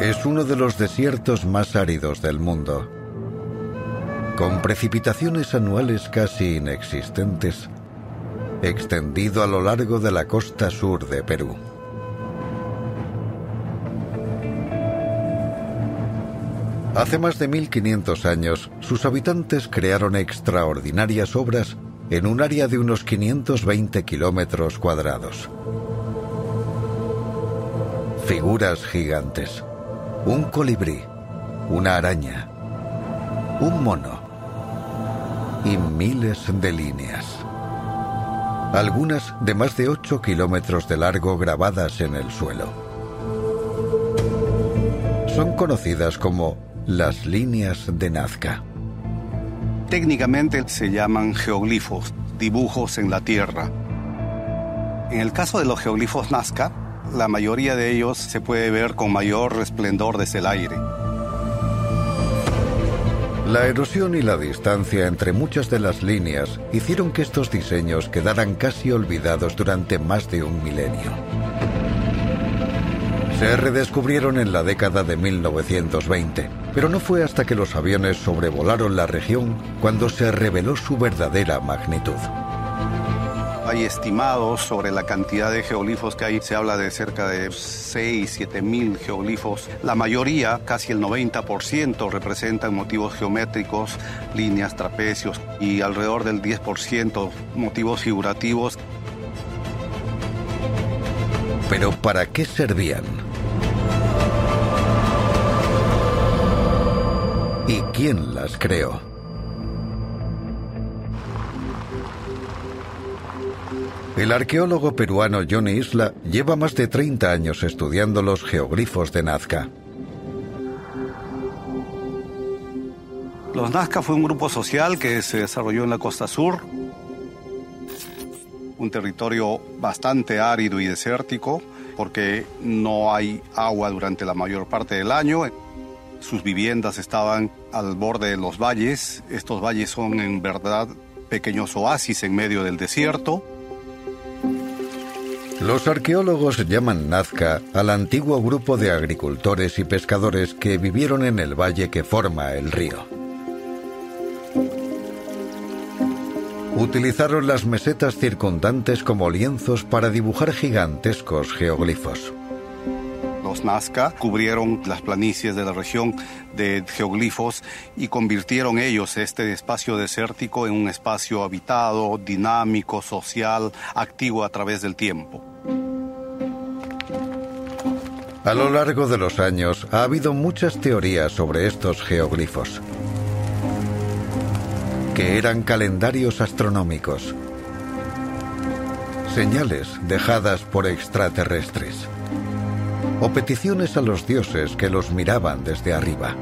Es uno de los desiertos más áridos del mundo, con precipitaciones anuales casi inexistentes, extendido a lo largo de la costa sur de Perú. Hace más de 1500 años, sus habitantes crearon extraordinarias obras en un área de unos 520 kilómetros cuadrados. Figuras gigantes un colibrí, una araña, un mono y miles de líneas. Algunas de más de 8 kilómetros de largo grabadas en el suelo. Son conocidas como las líneas de Nazca. Técnicamente se llaman geoglifos, dibujos en la tierra. En el caso de los geoglifos Nazca, la mayoría de ellos se puede ver con mayor resplendor desde el aire. La erosión y la distancia entre muchas de las líneas hicieron que estos diseños quedaran casi olvidados durante más de un milenio. Se redescubrieron en la década de 1920, pero no fue hasta que los aviones sobrevolaron la región cuando se reveló su verdadera magnitud. Hay estimados sobre la cantidad de geoglifos que hay. Se habla de cerca de 6, 7 mil geoglifos. La mayoría, casi el 90%, representan motivos geométricos, líneas, trapecios y alrededor del 10% motivos figurativos. Pero ¿para qué servían? ¿Y quién las creó? El arqueólogo peruano Johnny Isla lleva más de 30 años estudiando los geoglifos de Nazca. Los Nazca fue un grupo social que se desarrolló en la costa sur, un territorio bastante árido y desértico porque no hay agua durante la mayor parte del año. Sus viviendas estaban al borde de los valles. Estos valles son en verdad pequeños oasis en medio del desierto. Los arqueólogos llaman Nazca al antiguo grupo de agricultores y pescadores que vivieron en el valle que forma el río. Utilizaron las mesetas circundantes como lienzos para dibujar gigantescos geoglifos. Los Nazca cubrieron las planicies de la región de geoglifos y convirtieron ellos este espacio desértico en un espacio habitado, dinámico, social, activo a través del tiempo. A lo largo de los años ha habido muchas teorías sobre estos geoglifos, que eran calendarios astronómicos, señales dejadas por extraterrestres o peticiones a los dioses que los miraban desde arriba.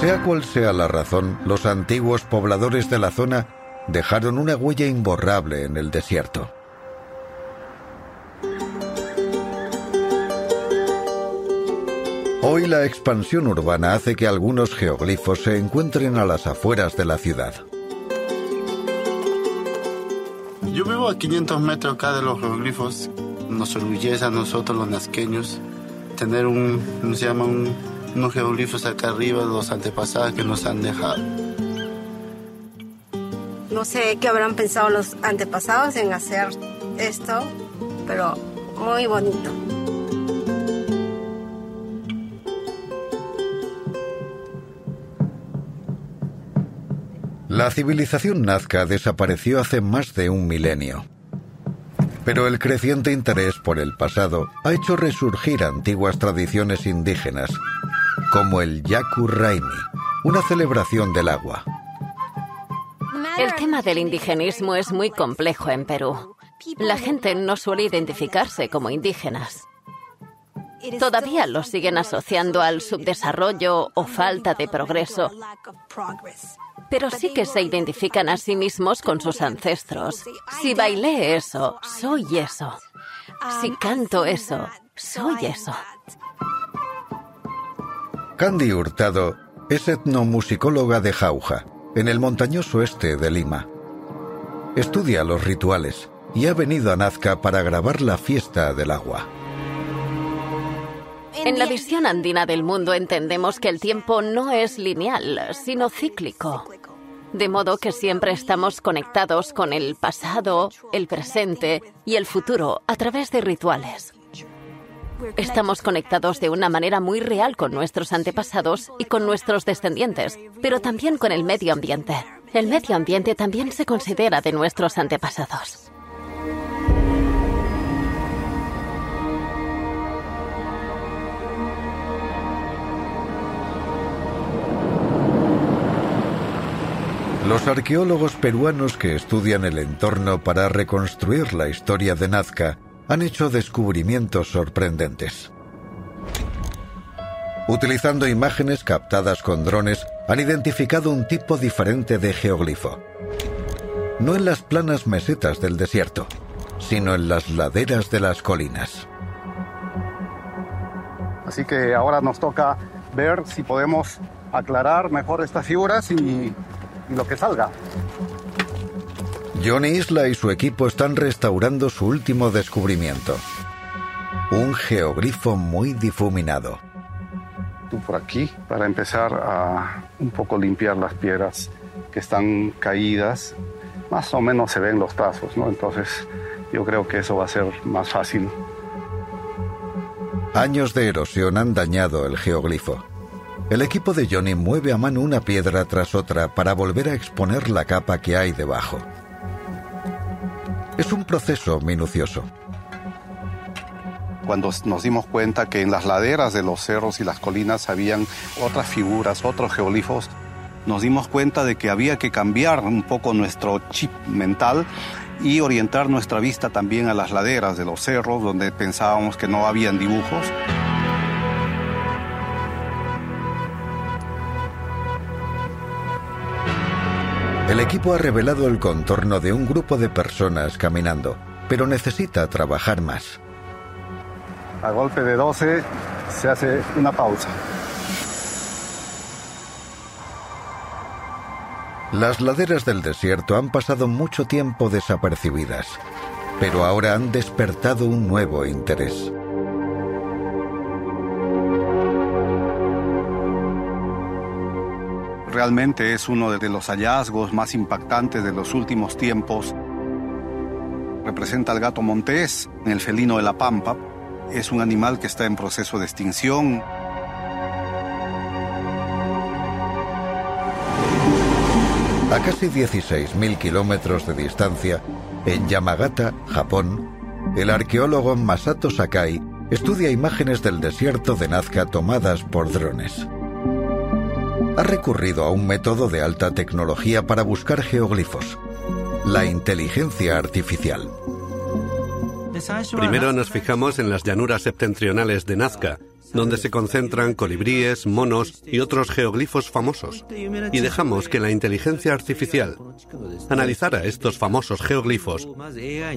Sea cual sea la razón, los antiguos pobladores de la zona dejaron una huella imborrable en el desierto. Hoy la expansión urbana hace que algunos geoglifos se encuentren a las afueras de la ciudad. Yo vivo a 500 metros acá de los geoglifos. Nos orgullece a nosotros los nazqueños tener un, ¿cómo se llama? unos geoglifos acá arriba de los antepasados que nos han dejado. No sé qué habrán pensado los antepasados en hacer esto, pero muy bonito. La civilización nazca desapareció hace más de un milenio. Pero el creciente interés por el pasado ha hecho resurgir antiguas tradiciones indígenas, como el Yaku Raimi, una celebración del agua. El tema del indigenismo es muy complejo en Perú. La gente no suele identificarse como indígenas. todavía lo siguen asociando al subdesarrollo o falta de progreso. Pero sí que se identifican a sí mismos con sus ancestros. Si bailé eso, soy eso. Si canto eso, soy eso. Candy Hurtado es etnomusicóloga de Jauja, en el montañoso este de Lima. Estudia los rituales y ha venido a Nazca para grabar la fiesta del agua. En la visión andina del mundo entendemos que el tiempo no es lineal, sino cíclico. De modo que siempre estamos conectados con el pasado, el presente y el futuro a través de rituales. Estamos conectados de una manera muy real con nuestros antepasados y con nuestros descendientes, pero también con el medio ambiente. El medio ambiente también se considera de nuestros antepasados. Los arqueólogos peruanos que estudian el entorno para reconstruir la historia de Nazca han hecho descubrimientos sorprendentes. Utilizando imágenes captadas con drones, han identificado un tipo diferente de geoglifo. No en las planas mesetas del desierto, sino en las laderas de las colinas. Así que ahora nos toca ver si podemos aclarar mejor estas figuras y lo que salga. Johnny Isla y su equipo están restaurando su último descubrimiento. Un geoglifo muy difuminado. Tú por aquí, para empezar a un poco limpiar las piedras que están caídas, más o menos se ven los trazos, ¿no? Entonces yo creo que eso va a ser más fácil. Años de erosión han dañado el geoglifo. El equipo de Johnny mueve a mano una piedra tras otra para volver a exponer la capa que hay debajo. Es un proceso minucioso. Cuando nos dimos cuenta que en las laderas de los cerros y las colinas habían otras figuras, otros geoglifos, nos dimos cuenta de que había que cambiar un poco nuestro chip mental y orientar nuestra vista también a las laderas de los cerros donde pensábamos que no habían dibujos. El equipo ha revelado el contorno de un grupo de personas caminando, pero necesita trabajar más. A golpe de 12 se hace una pausa. Las laderas del desierto han pasado mucho tiempo desapercibidas, pero ahora han despertado un nuevo interés. Realmente es uno de los hallazgos más impactantes de los últimos tiempos. Representa al gato montés, el felino de la pampa. Es un animal que está en proceso de extinción. A casi 16.000 kilómetros de distancia, en Yamagata, Japón, el arqueólogo Masato Sakai estudia imágenes del desierto de Nazca tomadas por drones ha recurrido a un método de alta tecnología para buscar geoglifos, la inteligencia artificial. Primero nos fijamos en las llanuras septentrionales de Nazca, donde se concentran colibríes, monos y otros geoglifos famosos, y dejamos que la inteligencia artificial analizara estos famosos geoglifos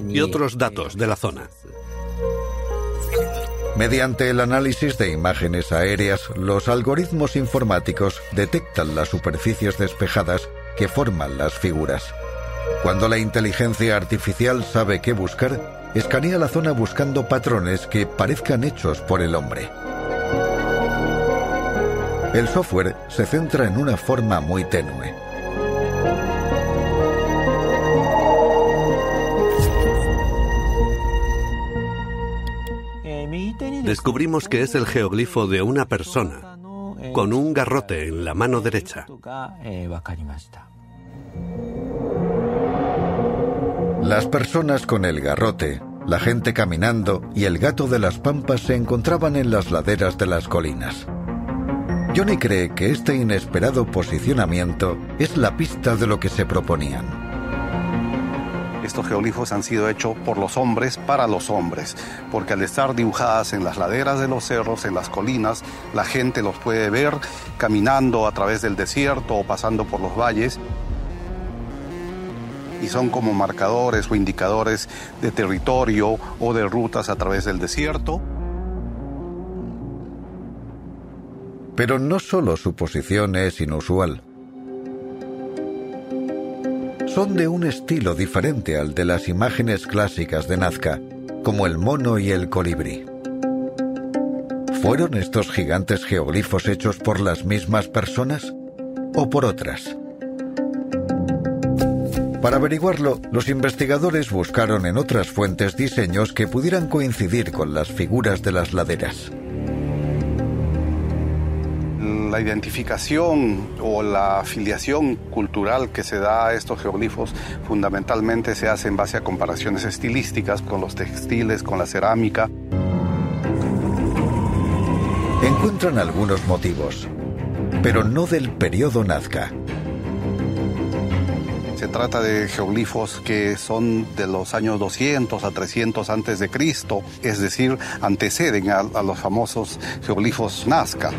y otros datos de la zona. Mediante el análisis de imágenes aéreas, los algoritmos informáticos detectan las superficies despejadas que forman las figuras. Cuando la inteligencia artificial sabe qué buscar, escanea la zona buscando patrones que parezcan hechos por el hombre. El software se centra en una forma muy tenue. Descubrimos que es el geoglifo de una persona, con un garrote en la mano derecha. Las personas con el garrote, la gente caminando y el gato de las pampas se encontraban en las laderas de las colinas. Johnny cree que este inesperado posicionamiento es la pista de lo que se proponían. Estos geoglifos han sido hechos por los hombres para los hombres, porque al estar dibujadas en las laderas de los cerros, en las colinas, la gente los puede ver caminando a través del desierto o pasando por los valles y son como marcadores o indicadores de territorio o de rutas a través del desierto. Pero no solo su posición es inusual. Son de un estilo diferente al de las imágenes clásicas de Nazca, como el mono y el colibrí. ¿Fueron estos gigantes geoglifos hechos por las mismas personas o por otras? Para averiguarlo, los investigadores buscaron en otras fuentes diseños que pudieran coincidir con las figuras de las laderas. La identificación o la afiliación cultural que se da a estos geoglifos fundamentalmente se hace en base a comparaciones estilísticas con los textiles, con la cerámica. Encuentran algunos motivos, pero no del periodo Nazca. Se trata de geoglifos que son de los años 200 a 300 antes de Cristo, es decir, anteceden a, a los famosos geoglifos Nazca.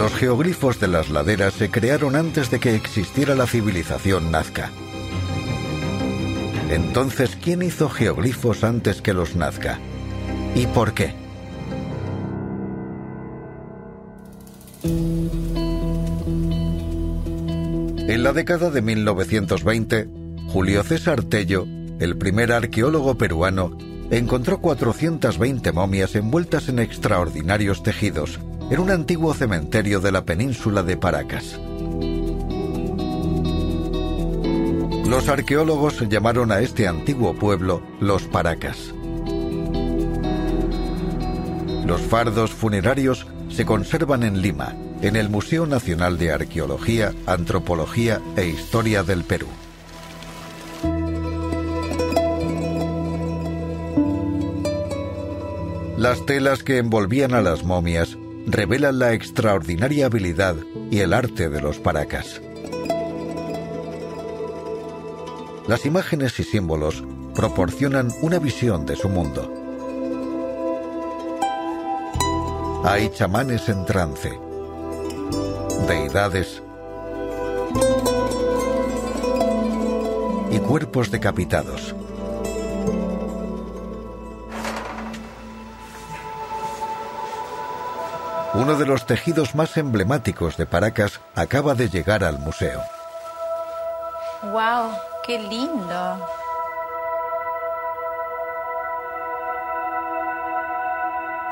Los geoglifos de las laderas se crearon antes de que existiera la civilización Nazca. Entonces, ¿quién hizo geoglifos antes que los Nazca? ¿Y por qué? En la década de 1920, Julio César Tello, el primer arqueólogo peruano, encontró 420 momias envueltas en extraordinarios tejidos en un antiguo cementerio de la península de Paracas. Los arqueólogos llamaron a este antiguo pueblo los Paracas. Los fardos funerarios se conservan en Lima, en el Museo Nacional de Arqueología, Antropología e Historia del Perú. Las telas que envolvían a las momias revelan la extraordinaria habilidad y el arte de los paracas. Las imágenes y símbolos proporcionan una visión de su mundo. Hay chamanes en trance, deidades y cuerpos decapitados. Uno de los tejidos más emblemáticos de Paracas acaba de llegar al museo. ¡Wow! ¡Qué lindo!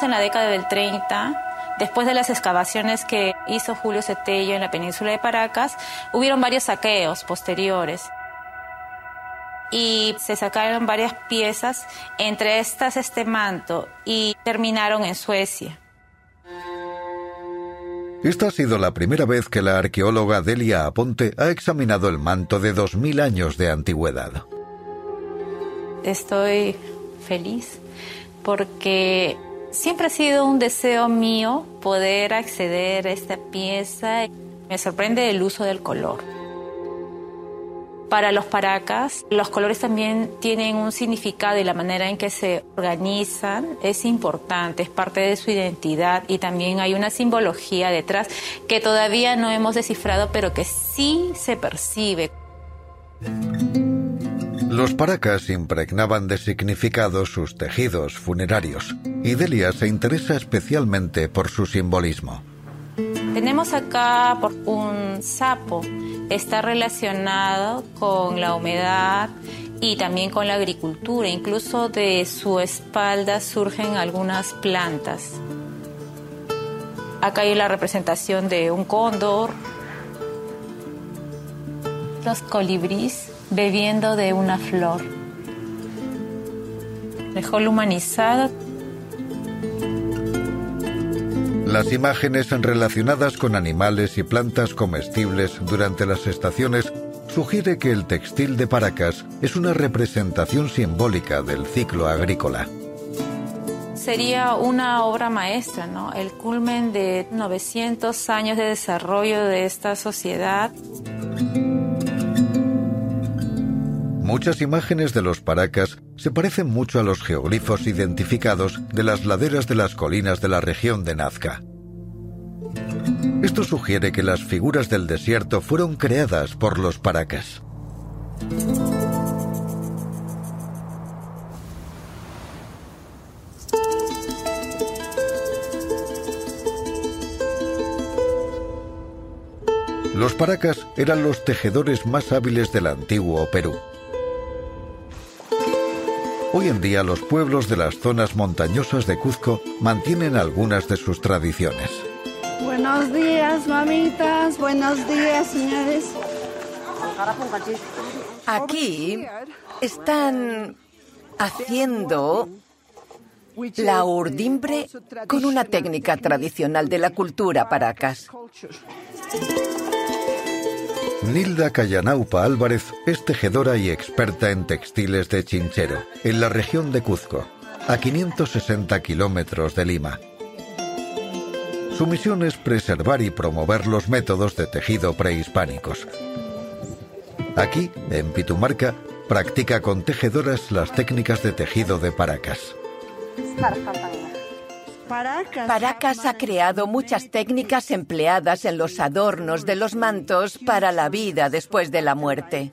En la década del 30, después de las excavaciones que hizo Julio Cetello en la península de Paracas, hubieron varios saqueos posteriores y se sacaron varias piezas, entre estas este manto, y terminaron en Suecia. Esta ha sido la primera vez que la arqueóloga Delia Aponte ha examinado el manto de 2.000 años de antigüedad. Estoy feliz porque siempre ha sido un deseo mío poder acceder a esta pieza. Me sorprende el uso del color. Para los paracas, los colores también tienen un significado y la manera en que se organizan es importante, es parte de su identidad y también hay una simbología detrás que todavía no hemos descifrado, pero que sí se percibe. Los paracas impregnaban de significado sus tejidos funerarios y Delia se interesa especialmente por su simbolismo. Tenemos acá un sapo, está relacionado con la humedad y también con la agricultura, incluso de su espalda surgen algunas plantas. Acá hay la representación de un cóndor, los colibríes bebiendo de una flor. Mejor humanizado Las imágenes relacionadas con animales y plantas comestibles durante las estaciones sugiere que el textil de Paracas es una representación simbólica del ciclo agrícola. Sería una obra maestra, ¿no? El culmen de 900 años de desarrollo de esta sociedad. Muchas imágenes de los paracas se parecen mucho a los geoglifos identificados de las laderas de las colinas de la región de Nazca. Esto sugiere que las figuras del desierto fueron creadas por los paracas. Los paracas eran los tejedores más hábiles del antiguo Perú. Hoy en día los pueblos de las zonas montañosas de Cuzco mantienen algunas de sus tradiciones. Buenos días, mamitas. Buenos días, señores. Aquí están haciendo la urdimbre con una técnica tradicional de la cultura paracas. Nilda Cayanaupa Álvarez es tejedora y experta en textiles de Chinchero, en la región de Cuzco, a 560 kilómetros de Lima. Su misión es preservar y promover los métodos de tejido prehispánicos. Aquí, en Pitumarca, practica con tejedoras las técnicas de tejido de paracas. Paracas ha creado muchas técnicas empleadas en los adornos de los mantos para la vida después de la muerte.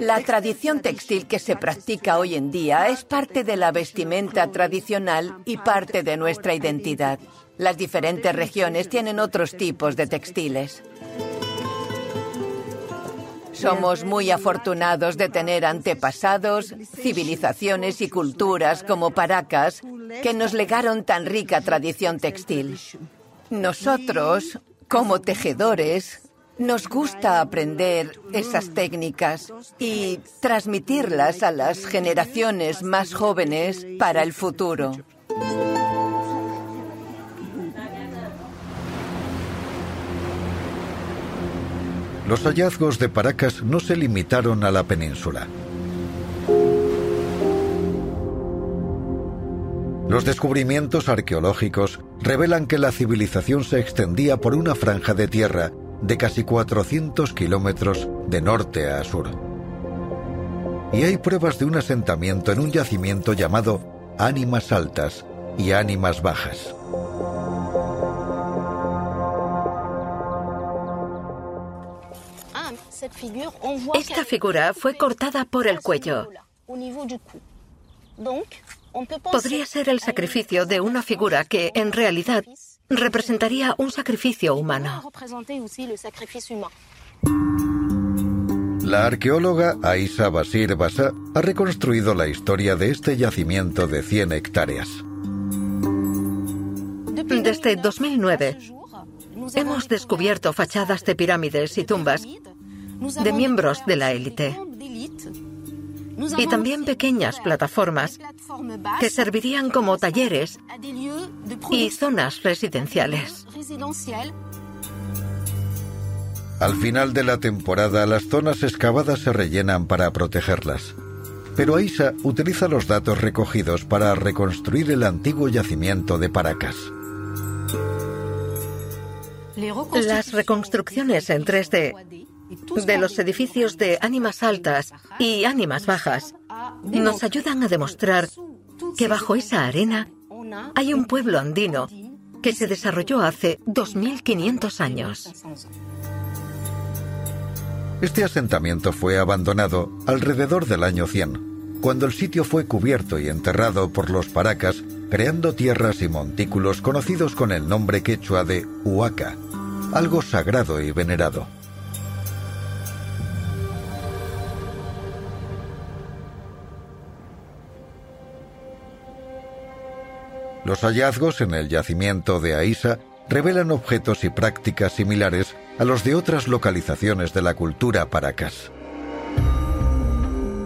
La tradición textil que se practica hoy en día es parte de la vestimenta tradicional y parte de nuestra identidad. Las diferentes regiones tienen otros tipos de textiles. Somos muy afortunados de tener antepasados, civilizaciones y culturas como Paracas que nos legaron tan rica tradición textil. Nosotros, como tejedores, nos gusta aprender esas técnicas y transmitirlas a las generaciones más jóvenes para el futuro. Los hallazgos de Paracas no se limitaron a la península. Los descubrimientos arqueológicos revelan que la civilización se extendía por una franja de tierra de casi 400 kilómetros de norte a sur. Y hay pruebas de un asentamiento en un yacimiento llamado Ánimas Altas y Ánimas Bajas. Esta figura fue cortada por el cuello. Podría ser el sacrificio de una figura que, en realidad, representaría un sacrificio humano. La arqueóloga Aisa Basir Basa ha reconstruido la historia de este yacimiento de 100 hectáreas. Desde 2009 hemos descubierto fachadas de pirámides y tumbas de miembros de la élite y también pequeñas plataformas que servirían como talleres y zonas residenciales. Al final de la temporada, las zonas excavadas se rellenan para protegerlas. Pero Aisa utiliza los datos recogidos para reconstruir el antiguo yacimiento de Paracas. Las reconstrucciones en 3D de los edificios de ánimas altas y ánimas bajas nos ayudan a demostrar que bajo esa arena hay un pueblo andino que se desarrolló hace 2.500 años. Este asentamiento fue abandonado alrededor del año 100, cuando el sitio fue cubierto y enterrado por los paracas, creando tierras y montículos conocidos con el nombre quechua de Huaca, algo sagrado y venerado. Los hallazgos en el yacimiento de Aisa revelan objetos y prácticas similares a los de otras localizaciones de la cultura paracas.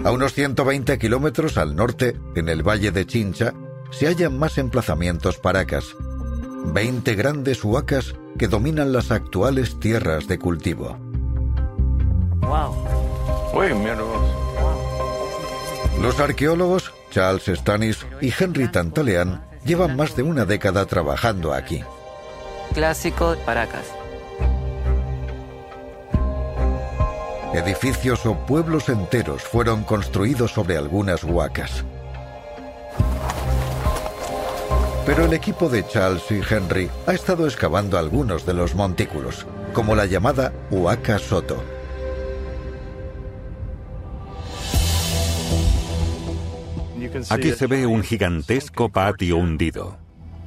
A unos 120 kilómetros al norte, en el valle de Chincha, se hallan más emplazamientos paracas, 20 grandes huacas que dominan las actuales tierras de cultivo. Los arqueólogos Charles Stanis y Henry Tantalean llevan más de una década trabajando aquí. Clásico Paracas. edificios o pueblos enteros fueron construidos sobre algunas huacas. Pero el equipo de Charles y Henry ha estado excavando algunos de los montículos, como la llamada Huaca Soto. Aquí se ve un gigantesco patio hundido.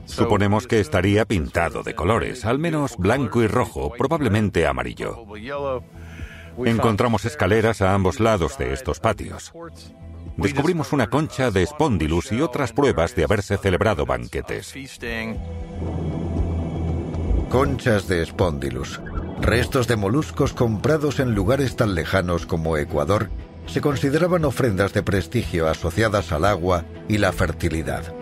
Suponemos que estaría pintado de colores, al menos blanco y rojo, probablemente amarillo. Encontramos escaleras a ambos lados de estos patios. Descubrimos una concha de Spondylus y otras pruebas de haberse celebrado banquetes. Conchas de Spondylus, restos de moluscos comprados en lugares tan lejanos como Ecuador, se consideraban ofrendas de prestigio asociadas al agua y la fertilidad.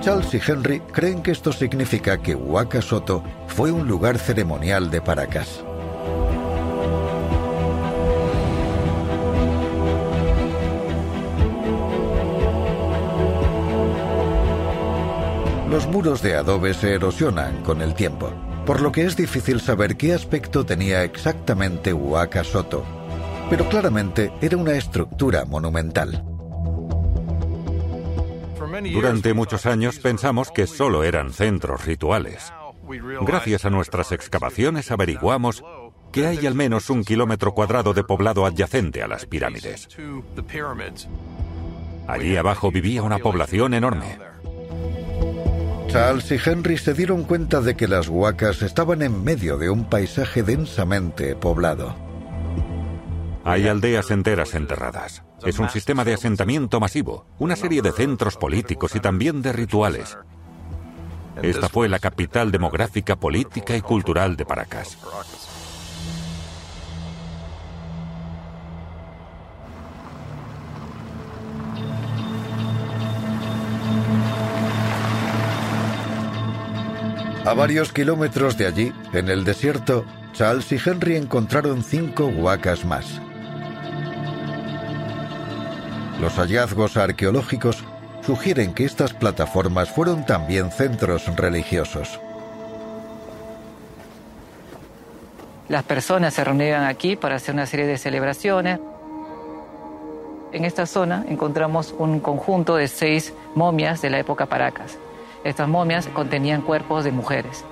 Charles y Henry creen que esto significa que Huaca Soto fue un lugar ceremonial de Paracas. Los muros de adobe se erosionan con el tiempo, por lo que es difícil saber qué aspecto tenía exactamente Huaca Soto, pero claramente era una estructura monumental. Durante muchos años pensamos que solo eran centros rituales. Gracias a nuestras excavaciones averiguamos que hay al menos un kilómetro cuadrado de poblado adyacente a las pirámides. Allí abajo vivía una población enorme. Charles y Henry se dieron cuenta de que las huacas estaban en medio de un paisaje densamente poblado. Hay aldeas enteras enterradas. Es un sistema de asentamiento masivo, una serie de centros políticos y también de rituales. Esta fue la capital demográfica, política y cultural de Paracas. A varios kilómetros de allí, en el desierto, Charles y Henry encontraron cinco huacas más. Los hallazgos arqueológicos sugieren que estas plataformas fueron también centros religiosos. Las personas se reunían aquí para hacer una serie de celebraciones. En esta zona encontramos un conjunto de seis momias de la época Paracas. Estas momias contenían cuerpos de mujeres.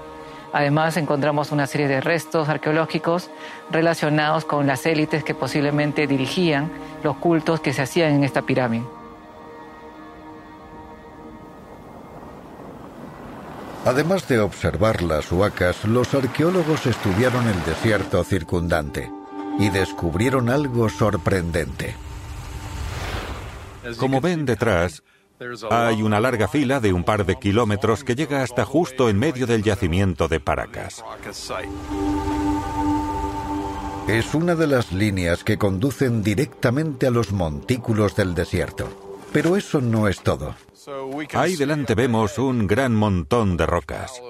Además, encontramos una serie de restos arqueológicos relacionados con las élites que posiblemente dirigían los cultos que se hacían en esta pirámide. Además de observar las huacas, los arqueólogos estudiaron el desierto circundante y descubrieron algo sorprendente. Como ven detrás, hay una larga fila de un par de kilómetros que llega hasta justo en medio del yacimiento de Paracas. Es una de las líneas que conducen directamente a los montículos del desierto. Pero eso no es todo. Ahí delante vemos un gran montón de rocas.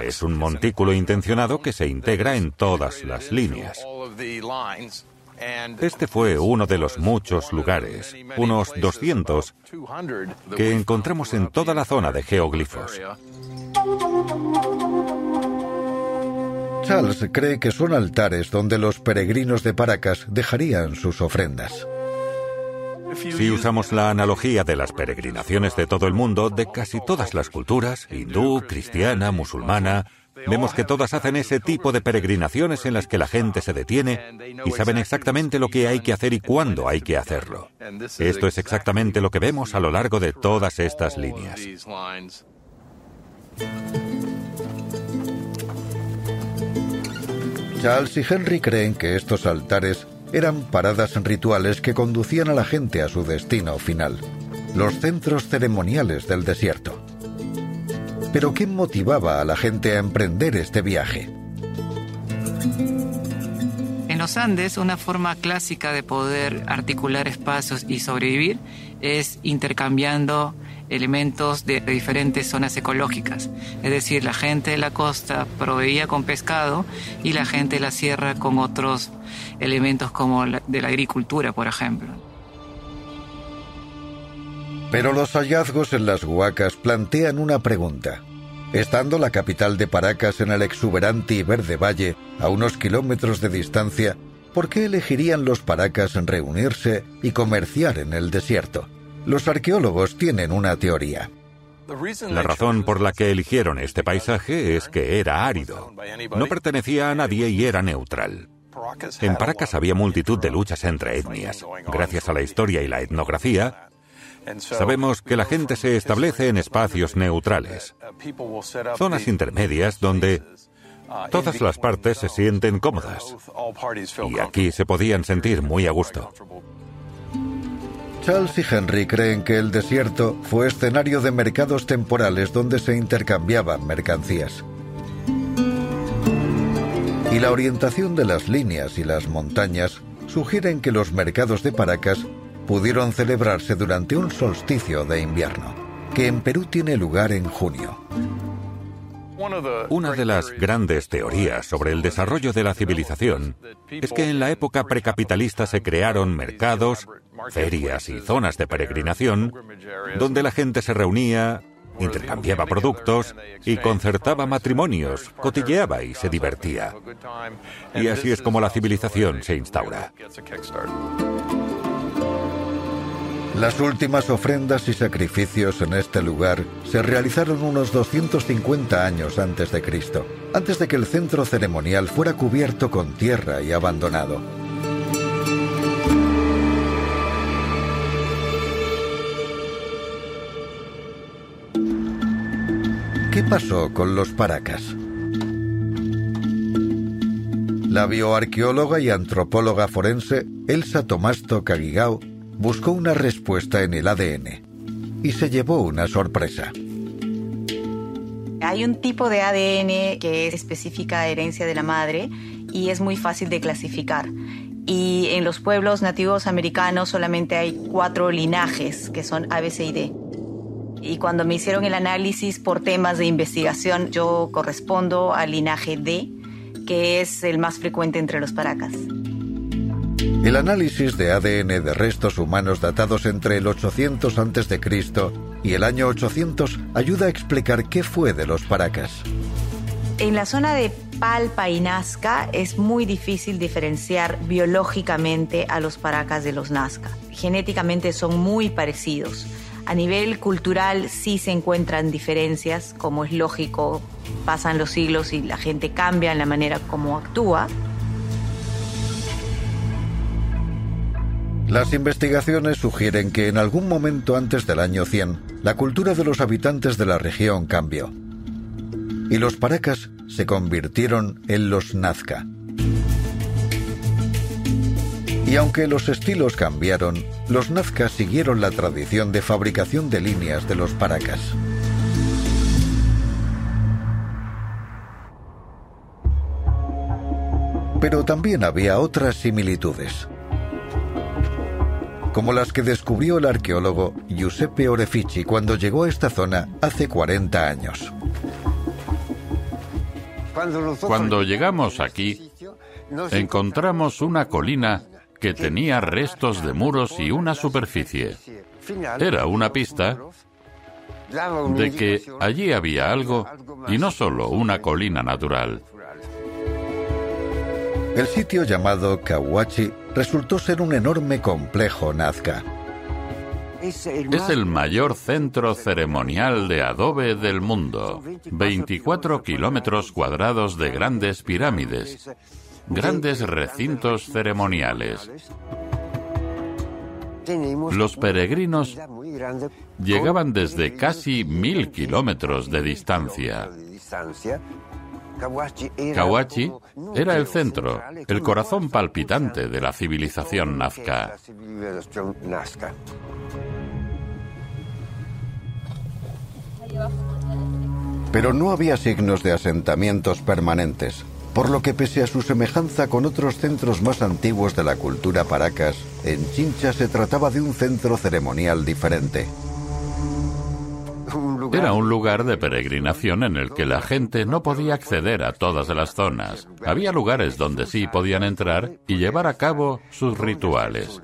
Es un montículo intencionado que se integra en todas las líneas. Este fue uno de los muchos lugares, unos 200, que encontramos en toda la zona de geoglifos. Charles cree que son altares donde los peregrinos de Paracas dejarían sus ofrendas. Si usamos la analogía de las peregrinaciones de todo el mundo, de casi todas las culturas, hindú, cristiana, musulmana, Vemos que todas hacen ese tipo de peregrinaciones en las que la gente se detiene y saben exactamente lo que hay que hacer y cuándo hay que hacerlo. Esto es exactamente lo que vemos a lo largo de todas estas líneas. Charles y Henry creen que estos altares eran paradas rituales que conducían a la gente a su destino final, los centros ceremoniales del desierto. Pero ¿qué motivaba a la gente a emprender este viaje? En los Andes, una forma clásica de poder articular espacios y sobrevivir es intercambiando elementos de diferentes zonas ecológicas. Es decir, la gente de la costa proveía con pescado y la gente de la sierra con otros elementos como de la agricultura, por ejemplo. Pero los hallazgos en las huacas plantean una pregunta. Estando la capital de Paracas en el exuberante y verde valle, a unos kilómetros de distancia, ¿por qué elegirían los paracas reunirse y comerciar en el desierto? Los arqueólogos tienen una teoría. La razón por la que eligieron este paisaje es que era árido. No pertenecía a nadie y era neutral. En Paracas había multitud de luchas entre etnias. Gracias a la historia y la etnografía, sabemos que la gente se establece en espacios neutrales, zonas intermedias donde todas las partes se sienten cómodas. Y aquí se podían sentir muy a gusto. Charles y Henry creen que el desierto fue escenario de mercados temporales donde se intercambiaban mercancías. Y la orientación de las líneas y las montañas sugieren que los mercados de Paracas pudieron celebrarse durante un solsticio de invierno, que en Perú tiene lugar en junio. Una de las grandes teorías sobre el desarrollo de la civilización es que en la época precapitalista se crearon mercados, ferias y zonas de peregrinación donde la gente se reunía, intercambiaba productos y concertaba matrimonios, cotilleaba y se divertía. Y así es como la civilización se instaura. Las últimas ofrendas y sacrificios en este lugar se realizaron unos 250 años antes de Cristo, antes de que el centro ceremonial fuera cubierto con tierra y abandonado. ¿Qué pasó con los paracas? La bioarqueóloga y antropóloga forense Elsa Tomasto Kagigao buscó una respuesta en el ADN y se llevó una sorpresa. Hay un tipo de ADN que es específica herencia de la madre y es muy fácil de clasificar. Y en los pueblos nativos americanos solamente hay cuatro linajes que son A, B, C y D. Y cuando me hicieron el análisis por temas de investigación, yo correspondo al linaje D, que es el más frecuente entre los paracas. El análisis de ADN de restos humanos datados entre el 800 a.C. y el año 800 ayuda a explicar qué fue de los paracas. En la zona de Palpa y Nazca es muy difícil diferenciar biológicamente a los paracas de los Nazca. Genéticamente son muy parecidos. A nivel cultural sí se encuentran diferencias, como es lógico, pasan los siglos y la gente cambia en la manera como actúa. Las investigaciones sugieren que en algún momento antes del año 100, la cultura de los habitantes de la región cambió. Y los paracas se convirtieron en los nazca. Y aunque los estilos cambiaron, los nazca siguieron la tradición de fabricación de líneas de los paracas. Pero también había otras similitudes como las que descubrió el arqueólogo Giuseppe Orefici cuando llegó a esta zona hace 40 años. Cuando llegamos aquí, encontramos una colina que tenía restos de muros y una superficie. Era una pista de que allí había algo y no solo una colina natural. El sitio llamado Kawachi resultó ser un enorme complejo nazca. Es el mayor centro ceremonial de adobe del mundo. 24 kilómetros cuadrados de grandes pirámides, grandes recintos ceremoniales. Los peregrinos llegaban desde casi mil kilómetros de distancia. Kawachi era el centro, el corazón palpitante de la civilización nazca. Pero no había signos de asentamientos permanentes, por lo que pese a su semejanza con otros centros más antiguos de la cultura paracas, en Chincha se trataba de un centro ceremonial diferente. Era un lugar de peregrinación en el que la gente no podía acceder a todas las zonas. Había lugares donde sí podían entrar y llevar a cabo sus rituales.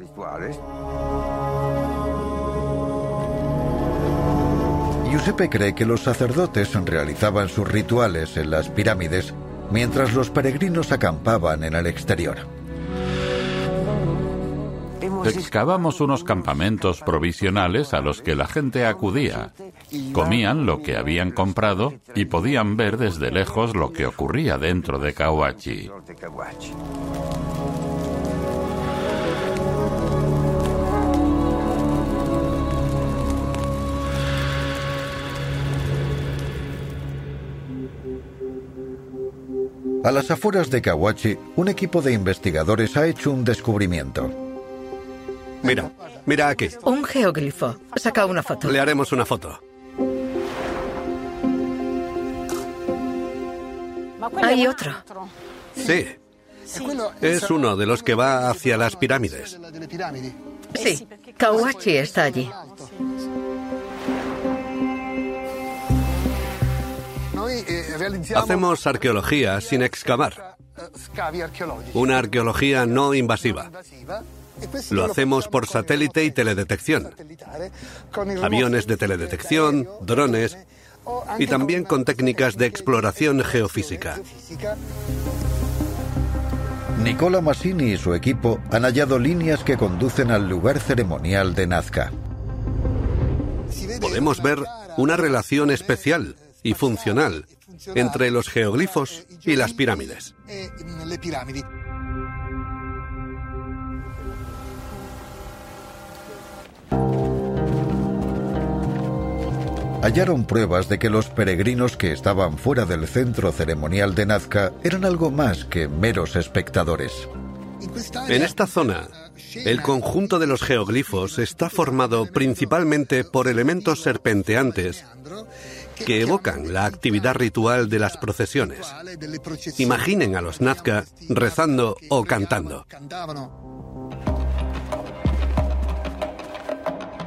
Giuseppe cree que los sacerdotes realizaban sus rituales en las pirámides mientras los peregrinos acampaban en el exterior. Excavamos unos campamentos provisionales a los que la gente acudía. Comían lo que habían comprado y podían ver desde lejos lo que ocurría dentro de Kawachi. A las afueras de Kawachi, un equipo de investigadores ha hecho un descubrimiento. Mira, mira aquí. Un geoglifo. Saca una foto. Le haremos una foto. Hay otro. Sí. Es uno de los que va hacia las pirámides. Sí, Kawachi está allí. Hacemos arqueología sin excavar. Una arqueología no invasiva. Lo hacemos por satélite y teledetección. Aviones de teledetección, drones y también con técnicas de exploración geofísica. Nicola Massini y su equipo han hallado líneas que conducen al lugar ceremonial de Nazca. Podemos ver una relación especial y funcional entre los geoglifos y las pirámides. Hallaron pruebas de que los peregrinos que estaban fuera del centro ceremonial de Nazca eran algo más que meros espectadores. En esta zona, el conjunto de los geoglifos está formado principalmente por elementos serpenteantes que evocan la actividad ritual de las procesiones. Imaginen a los Nazca rezando o cantando.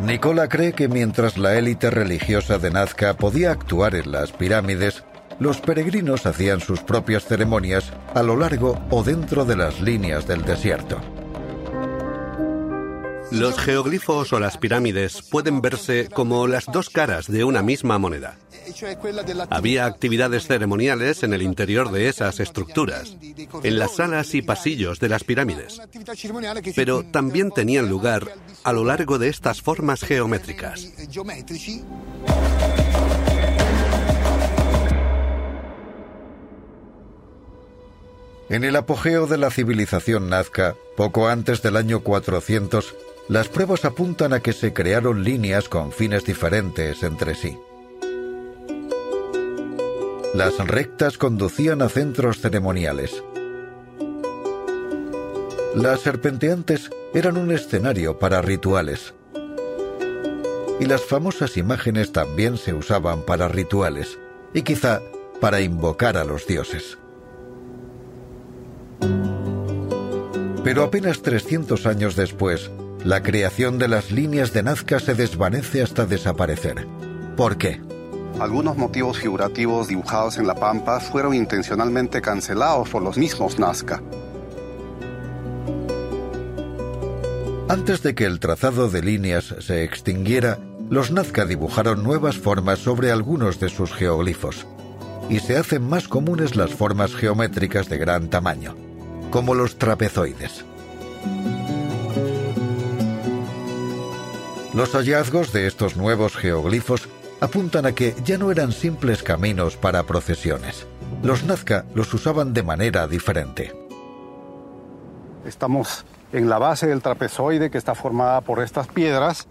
Nicola cree que mientras la élite religiosa de Nazca podía actuar en las pirámides, los peregrinos hacían sus propias ceremonias a lo largo o dentro de las líneas del desierto. Los geoglifos o las pirámides pueden verse como las dos caras de una misma moneda. Había actividades ceremoniales en el interior de esas estructuras, en las salas y pasillos de las pirámides, pero también tenían lugar a lo largo de estas formas geométricas. En el apogeo de la civilización nazca, poco antes del año 400, las pruebas apuntan a que se crearon líneas con fines diferentes entre sí. Las rectas conducían a centros ceremoniales. Las serpenteantes eran un escenario para rituales. Y las famosas imágenes también se usaban para rituales, y quizá para invocar a los dioses. Pero apenas 300 años después, la creación de las líneas de Nazca se desvanece hasta desaparecer. ¿Por qué? Algunos motivos figurativos dibujados en la pampa fueron intencionalmente cancelados por los mismos Nazca. Antes de que el trazado de líneas se extinguiera, los Nazca dibujaron nuevas formas sobre algunos de sus geoglifos, y se hacen más comunes las formas geométricas de gran tamaño, como los trapezoides. Los hallazgos de estos nuevos geoglifos apuntan a que ya no eran simples caminos para procesiones. Los Nazca los usaban de manera diferente. Estamos en la base del trapezoide que está formada por estas piedras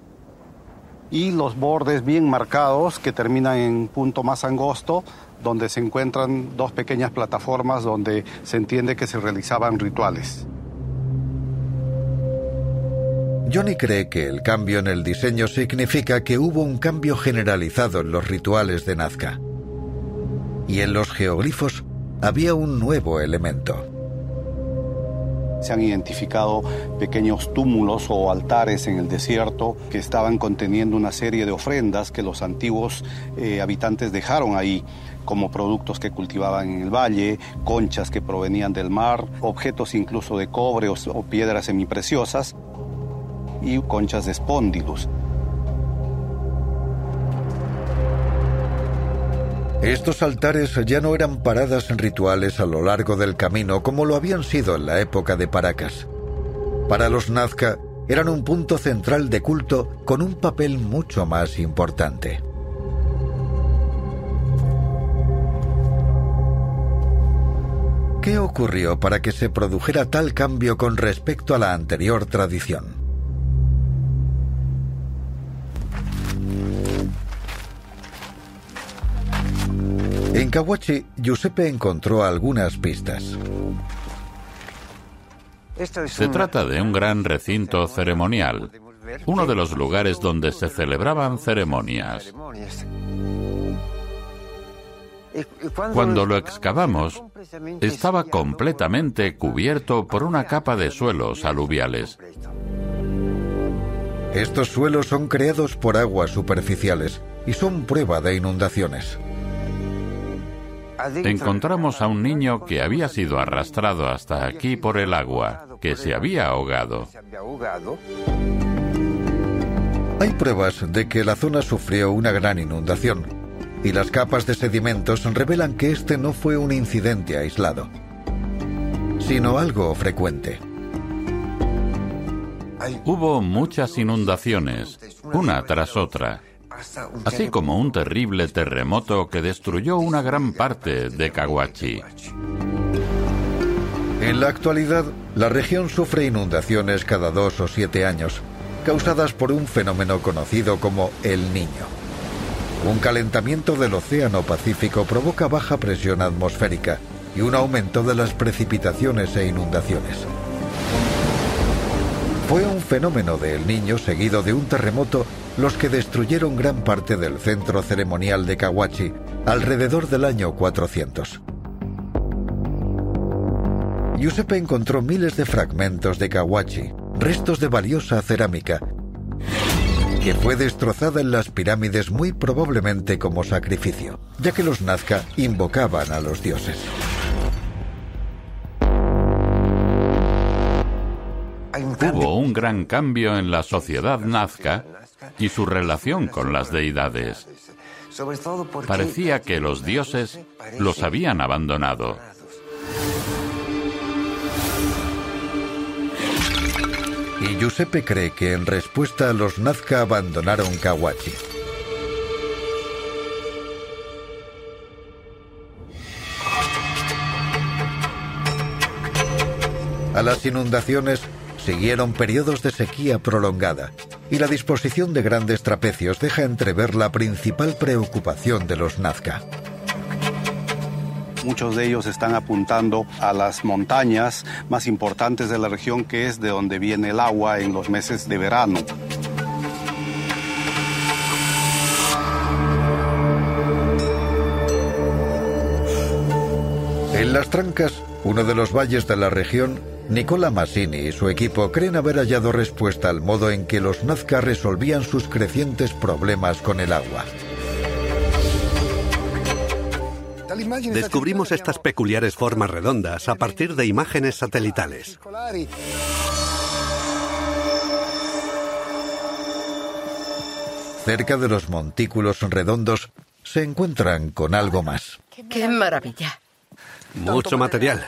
y los bordes bien marcados que terminan en un punto más angosto donde se encuentran dos pequeñas plataformas donde se entiende que se realizaban rituales. Johnny cree que el cambio en el diseño significa que hubo un cambio generalizado en los rituales de Nazca. Y en los geoglifos había un nuevo elemento. Se han identificado pequeños túmulos o altares en el desierto que estaban conteniendo una serie de ofrendas que los antiguos eh, habitantes dejaron ahí como productos que cultivaban en el valle, conchas que provenían del mar, objetos incluso de cobre o, o piedras semipreciosas y conchas de. Estos altares ya no eran paradas rituales a lo largo del camino como lo habían sido en la época de Paracas. Para los Nazca, eran un punto central de culto con un papel mucho más importante. ¿Qué ocurrió para que se produjera tal cambio con respecto a la anterior tradición? Kawachi, Giuseppe encontró algunas pistas. Se trata de un gran recinto ceremonial, uno de los lugares donde se celebraban ceremonias. Cuando lo excavamos, estaba completamente cubierto por una capa de suelos aluviales. Estos suelos son creados por aguas superficiales y son prueba de inundaciones. Encontramos a un niño que había sido arrastrado hasta aquí por el agua, que se había ahogado. Hay pruebas de que la zona sufrió una gran inundación, y las capas de sedimentos revelan que este no fue un incidente aislado, sino algo frecuente. Hubo muchas inundaciones, una tras otra, así como un terrible terremoto que destruyó una gran parte de Kawachi. En la actualidad, la región sufre inundaciones cada dos o siete años, causadas por un fenómeno conocido como el Niño. Un calentamiento del Océano Pacífico provoca baja presión atmosférica y un aumento de las precipitaciones e inundaciones. Fue un fenómeno del Niño seguido de un terremoto los que destruyeron gran parte del centro ceremonial de Kawachi alrededor del año 400. Giuseppe encontró miles de fragmentos de Kawachi, restos de valiosa cerámica, que fue destrozada en las pirámides muy probablemente como sacrificio, ya que los Nazca invocaban a los dioses. Hubo un gran cambio en la sociedad nazca y su relación con las deidades. Parecía que los dioses los habían abandonado. Y Giuseppe cree que en respuesta los Nazca abandonaron Kawachi. A las inundaciones siguieron periodos de sequía prolongada y la disposición de grandes trapecios deja entrever la principal preocupación de los Nazca. Muchos de ellos están apuntando a las montañas más importantes de la región, que es de donde viene el agua en los meses de verano. En las trancas, uno de los valles de la región, Nicola Massini y su equipo creen haber hallado respuesta al modo en que los Nazca resolvían sus crecientes problemas con el agua. Descubrimos estas peculiares formas redondas a partir de imágenes satelitales. Cerca de los montículos redondos se encuentran con algo más. ¡Qué maravilla! Mucho material.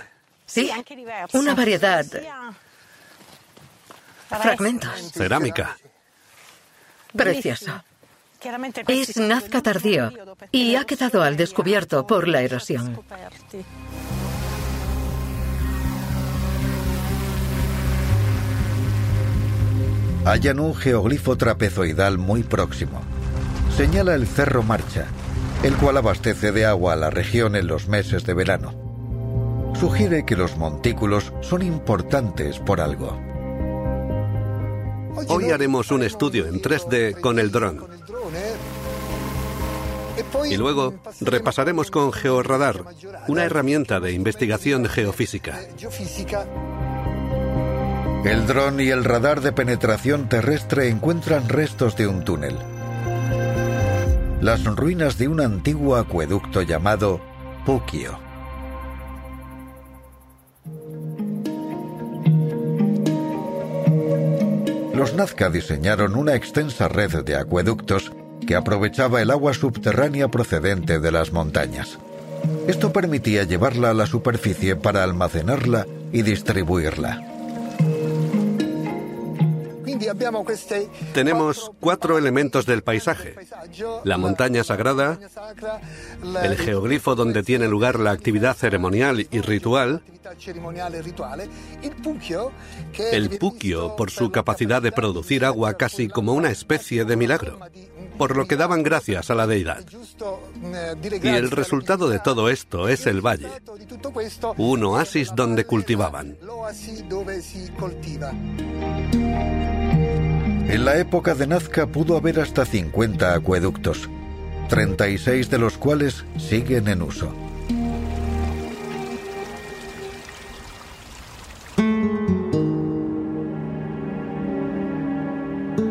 Sí, una variedad. Fragmentos. Cerámica. Precioso. Es Nazca tardío y ha quedado al descubierto por la erosión. Hallan un geoglifo trapezoidal muy próximo. Señala el Cerro Marcha, el cual abastece de agua a la región en los meses de verano. Sugiere que los montículos son importantes por algo. Hoy haremos un estudio en 3D con el dron. Y luego repasaremos con Georradar, una herramienta de investigación geofísica. El dron y el radar de penetración terrestre encuentran restos de un túnel. Las ruinas de un antiguo acueducto llamado Pukio. Los Nazca diseñaron una extensa red de acueductos que aprovechaba el agua subterránea procedente de las montañas. Esto permitía llevarla a la superficie para almacenarla y distribuirla. Tenemos cuatro elementos del paisaje. La montaña sagrada, el geoglifo donde tiene lugar la actividad ceremonial y ritual, el puquio por su capacidad de producir agua casi como una especie de milagro, por lo que daban gracias a la deidad. Y el resultado de todo esto es el valle, un oasis donde cultivaban. En la época de Nazca pudo haber hasta 50 acueductos, 36 de los cuales siguen en uso.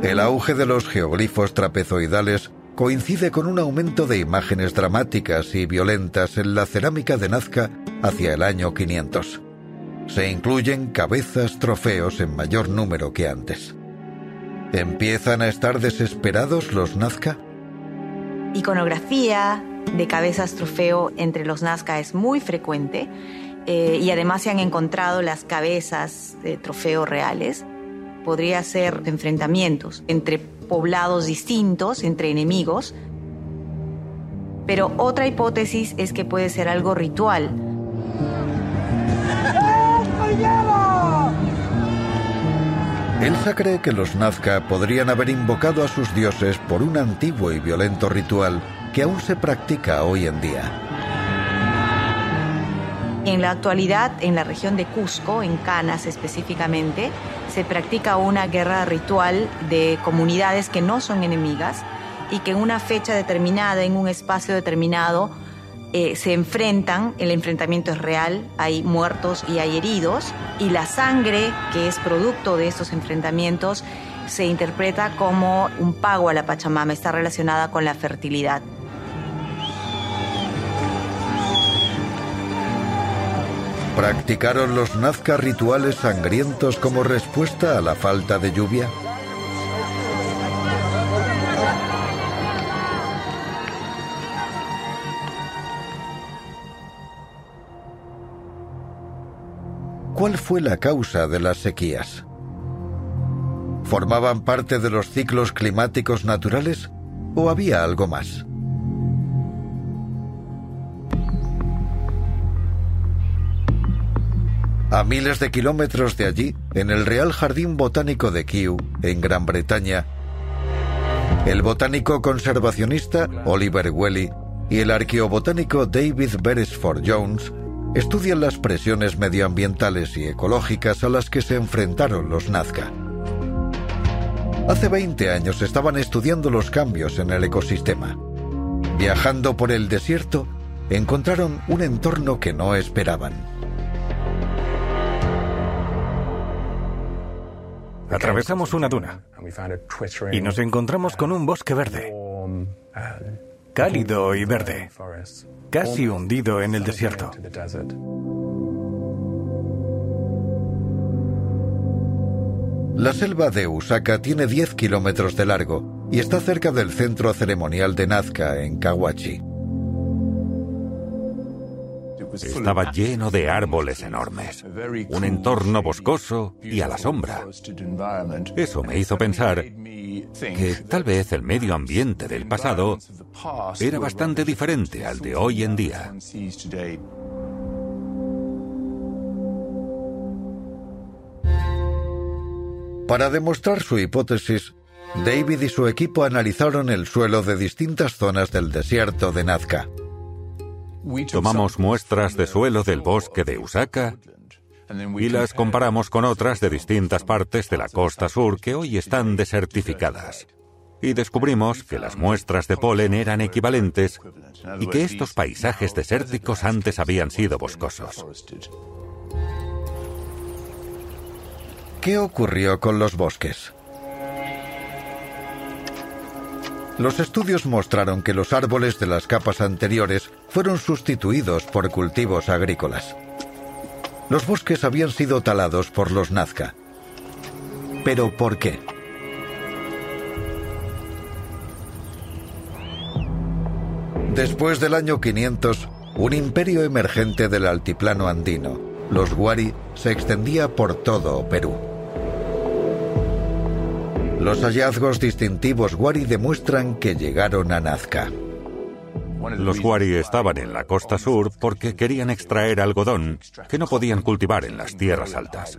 El auge de los geoglifos trapezoidales coincide con un aumento de imágenes dramáticas y violentas en la cerámica de Nazca hacia el año 500. Se incluyen cabezas trofeos en mayor número que antes. ¿Empiezan a estar desesperados los Nazca? Iconografía de cabezas trofeo entre los Nazca es muy frecuente eh, y además se han encontrado las cabezas de trofeo reales. Podría ser enfrentamientos entre poblados distintos, entre enemigos. Pero otra hipótesis es que puede ser algo ritual. Elsa cree que los Nazca podrían haber invocado a sus dioses por un antiguo y violento ritual que aún se practica hoy en día. En la actualidad, en la región de Cusco, en Canas específicamente, se practica una guerra ritual de comunidades que no son enemigas y que en una fecha determinada, en un espacio determinado, eh, se enfrentan, el enfrentamiento es real, hay muertos y hay heridos, y la sangre que es producto de estos enfrentamientos se interpreta como un pago a la Pachamama, está relacionada con la fertilidad. ¿Practicaron los Nazca rituales sangrientos como respuesta a la falta de lluvia? ¿Cuál fue la causa de las sequías? ¿Formaban parte de los ciclos climáticos naturales o había algo más? A miles de kilómetros de allí, en el Real Jardín Botánico de Kew, en Gran Bretaña, el botánico conservacionista Oliver Welly y el arqueobotánico David Beresford Jones estudian las presiones medioambientales y ecológicas a las que se enfrentaron los Nazca. Hace 20 años estaban estudiando los cambios en el ecosistema. Viajando por el desierto, encontraron un entorno que no esperaban. Atravesamos una duna y nos encontramos con un bosque verde, cálido y verde, casi hundido en el desierto. La selva de Usaka tiene 10 kilómetros de largo y está cerca del centro ceremonial de Nazca en Kawachi. Estaba lleno de árboles enormes, un entorno boscoso y a la sombra. Eso me hizo pensar que tal vez el medio ambiente del pasado era bastante diferente al de hoy en día. Para demostrar su hipótesis, David y su equipo analizaron el suelo de distintas zonas del desierto de Nazca. Tomamos muestras de suelo del bosque de Usaka y las comparamos con otras de distintas partes de la costa sur que hoy están desertificadas. Y descubrimos que las muestras de polen eran equivalentes y que estos paisajes desérticos antes habían sido boscosos. ¿Qué ocurrió con los bosques? Los estudios mostraron que los árboles de las capas anteriores fueron sustituidos por cultivos agrícolas. Los bosques habían sido talados por los Nazca. ¿Pero por qué? Después del año 500, un imperio emergente del altiplano andino, los Wari, se extendía por todo Perú. Los hallazgos distintivos Wari demuestran que llegaron a Nazca. Los Wari estaban en la costa sur porque querían extraer algodón que no podían cultivar en las tierras altas.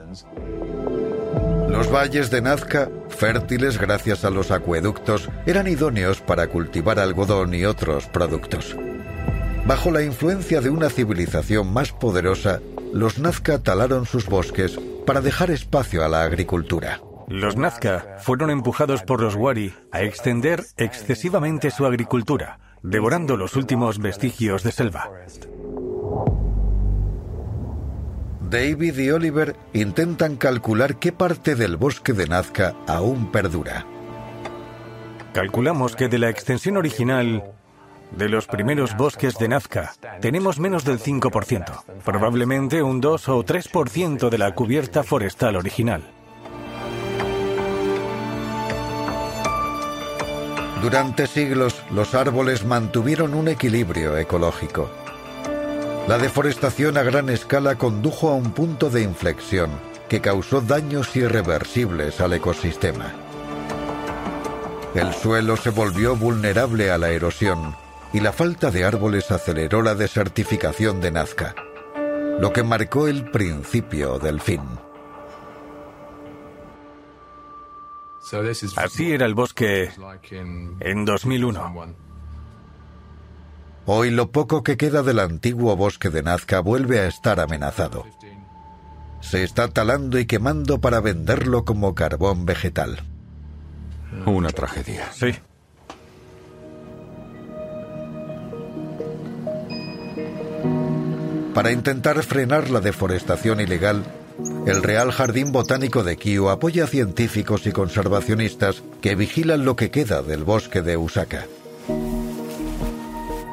Los valles de Nazca, fértiles gracias a los acueductos, eran idóneos para cultivar algodón y otros productos. Bajo la influencia de una civilización más poderosa, los Nazca talaron sus bosques para dejar espacio a la agricultura. Los Nazca fueron empujados por los Wari a extender excesivamente su agricultura, devorando los últimos vestigios de selva. David y Oliver intentan calcular qué parte del bosque de Nazca aún perdura. Calculamos que de la extensión original de los primeros bosques de Nazca tenemos menos del 5%, probablemente un 2 o 3% de la cubierta forestal original. Durante siglos, los árboles mantuvieron un equilibrio ecológico. La deforestación a gran escala condujo a un punto de inflexión que causó daños irreversibles al ecosistema. El suelo se volvió vulnerable a la erosión y la falta de árboles aceleró la desertificación de Nazca, lo que marcó el principio del fin. Así era el bosque en 2001. Hoy lo poco que queda del antiguo bosque de Nazca vuelve a estar amenazado. Se está talando y quemando para venderlo como carbón vegetal. Una tragedia. Sí. Para intentar frenar la deforestación ilegal, el Real Jardín Botánico de Kew apoya a científicos y conservacionistas que vigilan lo que queda del bosque de Usaka.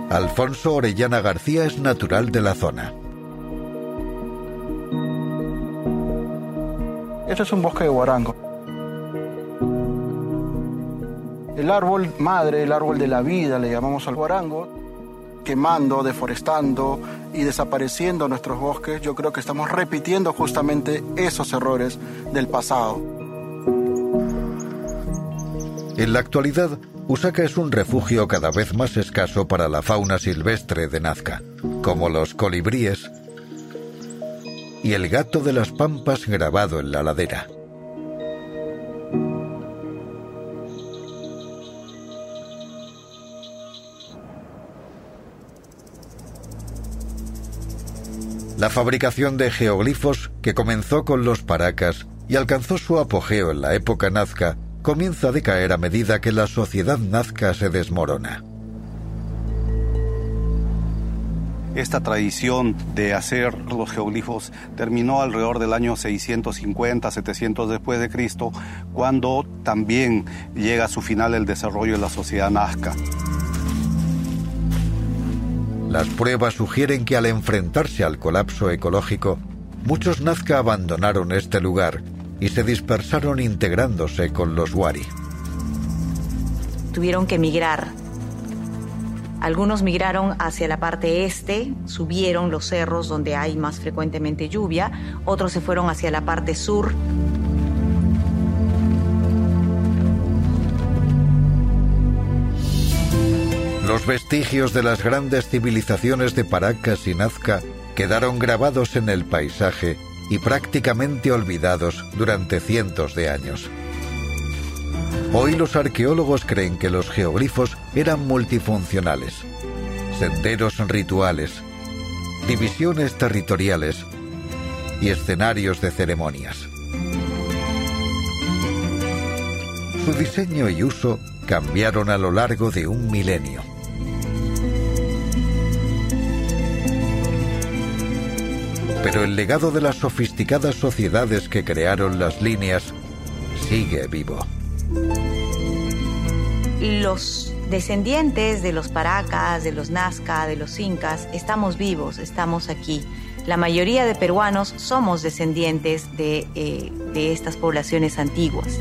Alfonso Orellana García es natural de la zona. Este es un bosque de guarango. El árbol madre, el árbol de la vida, le llamamos al guarango, quemando, deforestando y desapareciendo nuestros bosques, yo creo que estamos repitiendo justamente esos errores del pasado. En la actualidad, Usaka es un refugio cada vez más escaso para la fauna silvestre de Nazca, como los colibríes y el gato de las pampas grabado en la ladera. La fabricación de geoglifos, que comenzó con los paracas y alcanzó su apogeo en la época nazca, comienza a decaer a medida que la sociedad nazca se desmorona. Esta tradición de hacer los geoglifos terminó alrededor del año 650, 700 después de Cristo, cuando también llega a su final el desarrollo de la sociedad nazca. Las pruebas sugieren que al enfrentarse al colapso ecológico, muchos Nazca abandonaron este lugar y se dispersaron integrándose con los Wari. Tuvieron que migrar. Algunos migraron hacia la parte este, subieron los cerros donde hay más frecuentemente lluvia, otros se fueron hacia la parte sur. Los vestigios de las grandes civilizaciones de Paracas y Nazca quedaron grabados en el paisaje y prácticamente olvidados durante cientos de años. Hoy los arqueólogos creen que los geoglifos eran multifuncionales, senderos rituales, divisiones territoriales y escenarios de ceremonias. Su diseño y uso cambiaron a lo largo de un milenio. Pero el legado de las sofisticadas sociedades que crearon las líneas sigue vivo. Los descendientes de los paracas, de los nazca, de los incas, estamos vivos, estamos aquí. La mayoría de peruanos somos descendientes de, eh, de estas poblaciones antiguas.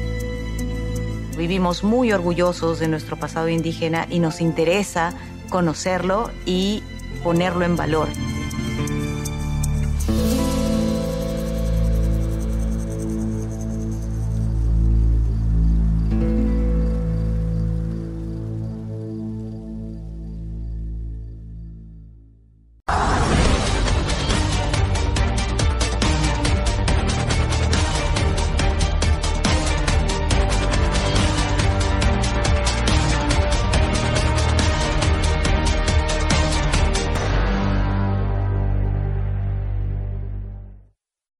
Vivimos muy orgullosos de nuestro pasado indígena y nos interesa conocerlo y ponerlo en valor.